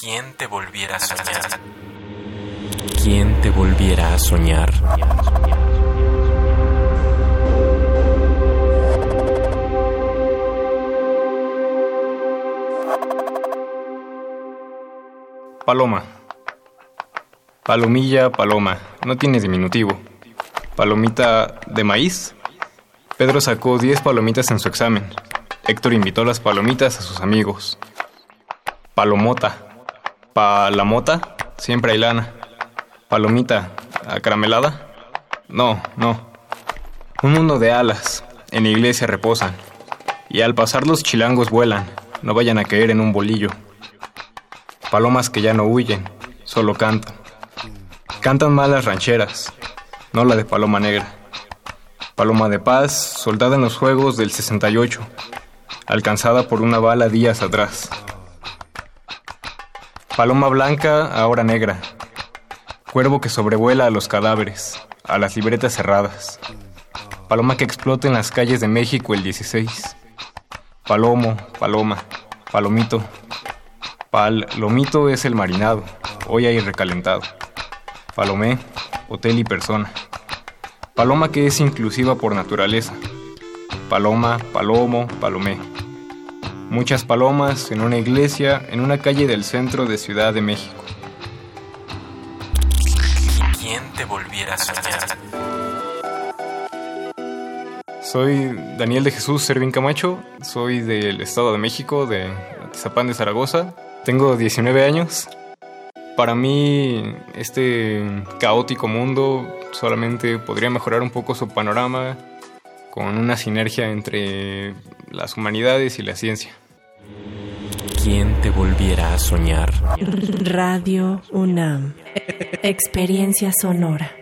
¿Quién te volviera a soñar? ¿Quién te volviera a soñar? Paloma. Palomilla, paloma. No tiene diminutivo. Palomita de maíz. Pedro sacó 10 palomitas en su examen. Héctor invitó las palomitas a sus amigos. Palomota. Palamota. Siempre hay lana. Palomita. ¿Acaramelada? No, no. Un mundo de alas. En la iglesia reposan. Y al pasar los chilangos vuelan. No vayan a caer en un bolillo. Palomas que ya no huyen, solo cantan. Cantan mal las rancheras, no la de Paloma Negra. Paloma de Paz, soldada en los Juegos del 68, alcanzada por una bala días atrás. Paloma blanca, ahora negra. Cuervo que sobrevuela a los cadáveres, a las libretas cerradas. Paloma que explota en las calles de México el 16. Palomo, paloma, palomito, Palomito es el marinado, hoy hay recalentado. Palomé, hotel y persona. Paloma que es inclusiva por naturaleza. Paloma, palomo, palomé. Muchas palomas en una iglesia en una calle del centro de Ciudad de México. ¿Quién te volviera a soñar? Soy Daniel de Jesús Servín Camacho, soy del Estado de México, de Zapán de Zaragoza. Tengo 19 años. Para mí, este caótico mundo solamente podría mejorar un poco su panorama con una sinergia entre las humanidades y la ciencia. ¿Quién te volviera a soñar? Radio UNAM. Experiencia sonora.